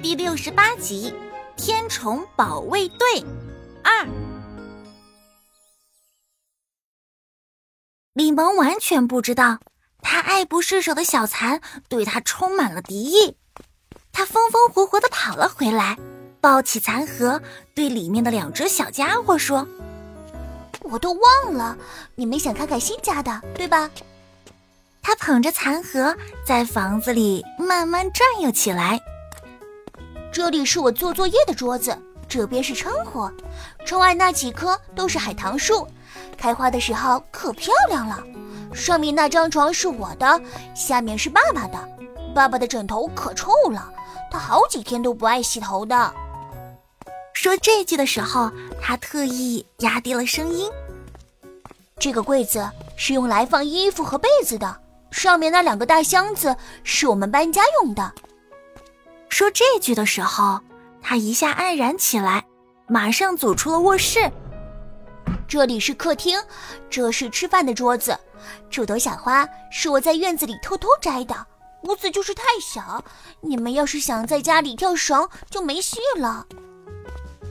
第六十八集《天虫保卫队二》。李萌完全不知道，他爱不释手的小蚕对他充满了敌意。他风风火火的跑了回来，抱起蚕盒，对里面的两只小家伙说：“我都忘了，你们想看看新家的，对吧？”他捧着蚕盒，在房子里慢慢转悠起来。这里是我做作业的桌子，这边是窗户，窗外那几棵都是海棠树，开花的时候可漂亮了。上面那张床是我的，下面是爸爸的。爸爸的枕头可臭了，他好几天都不爱洗头的。说这句的时候，他特意压低了声音。这个柜子是用来放衣服和被子的，上面那两个大箱子是我们搬家用的。说这句的时候，他一下黯然起来，马上走出了卧室。这里是客厅，这是吃饭的桌子。这朵小花是我在院子里偷偷摘的。屋子就是太小，你们要是想在家里跳绳，就没戏了。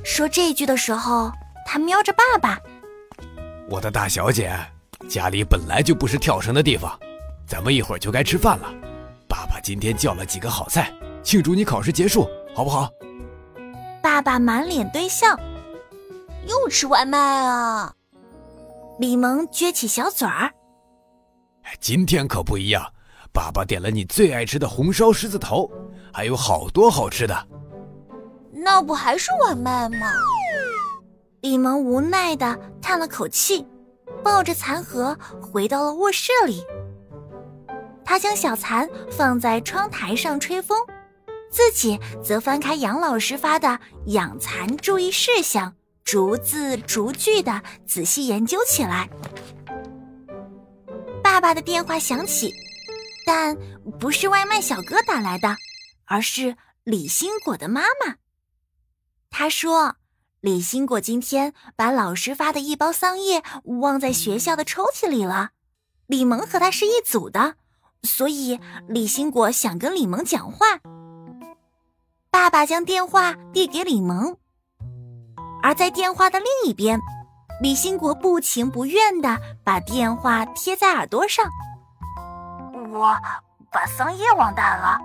说这句的时候，他瞄着爸爸。我的大小姐，家里本来就不是跳绳的地方，咱们一会儿就该吃饭了。爸爸今天叫了几个好菜。庆祝你考试结束，好不好？爸爸满脸堆笑，又吃外卖啊！李萌撅起小嘴儿。今天可不一样，爸爸点了你最爱吃的红烧狮子头，还有好多好吃的。那不还是外卖吗？李萌无奈的叹了口气，抱着残盒回到了卧室里。他将小蚕放在窗台上吹风。自己则翻开杨老师发的养蚕注意事项，逐字逐句的仔细研究起来。爸爸的电话响起，但不是外卖小哥打来的，而是李新果的妈妈。他说：“李新果今天把老师发的一包桑叶忘在学校的抽屉里了。李萌和他是一组的，所以李新果想跟李萌讲话。”爸爸将电话递给李萌，而在电话的另一边，李兴国不情不愿的把电话贴在耳朵上。我把桑叶忘带了。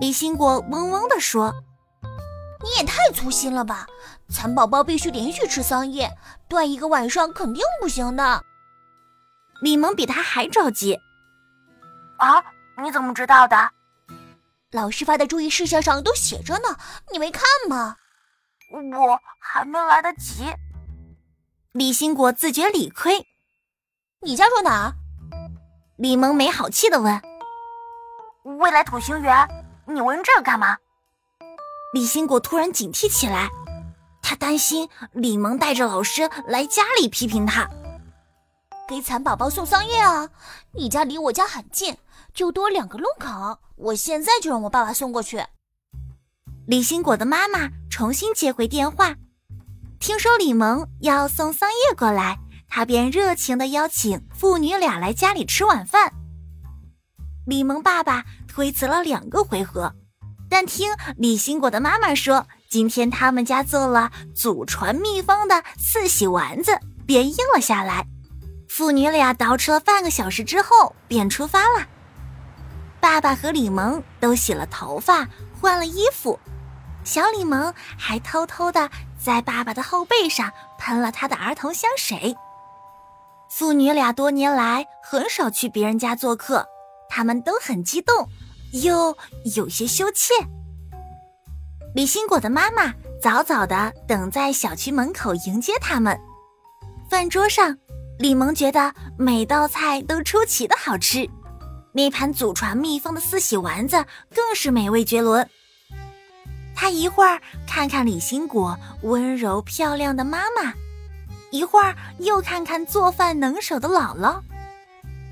李兴国嗡嗡的说：“你也太粗心了吧！蚕宝宝必须连续吃桑叶，断一个晚上肯定不行的。”李萌比他还着急。啊，你怎么知道的？老师发的注意事项上都写着呢，你没看吗？我还没来得及。李兴国自觉理亏。你家住哪儿？李萌没好气的问。未来土星园，你问这干嘛？李兴国突然警惕起来，他担心李萌带着老师来家里批评他。给蚕宝宝送桑叶啊！你家离我家很近。就多两个路口，我现在就让我爸爸送过去。李新果的妈妈重新接回电话，听说李萌要送桑叶过来，她便热情的邀请父女俩来家里吃晚饭。李萌爸爸推辞了两个回合，但听李新果的妈妈说，今天他们家做了祖传秘方的四喜丸子，便应了下来。父女俩捯饬了半个小时之后，便出发了。爸爸和李萌都洗了头发，换了衣服，小李萌还偷偷的在爸爸的后背上喷了他的儿童香水。父女俩多年来很少去别人家做客，他们都很激动，又有些羞怯。李新果的妈妈早早的等在小区门口迎接他们。饭桌上，李萌觉得每道菜都出奇的好吃。那盘祖传秘方的四喜丸子更是美味绝伦。他一会儿看看李新果温柔漂亮的妈妈，一会儿又看看做饭能手的姥姥，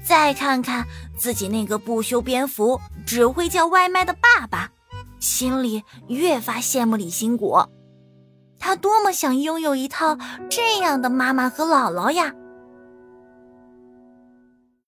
再看看自己那个不修边幅、只会叫外卖的爸爸，心里越发羡慕李新果。他多么想拥有一套这样的妈妈和姥姥呀！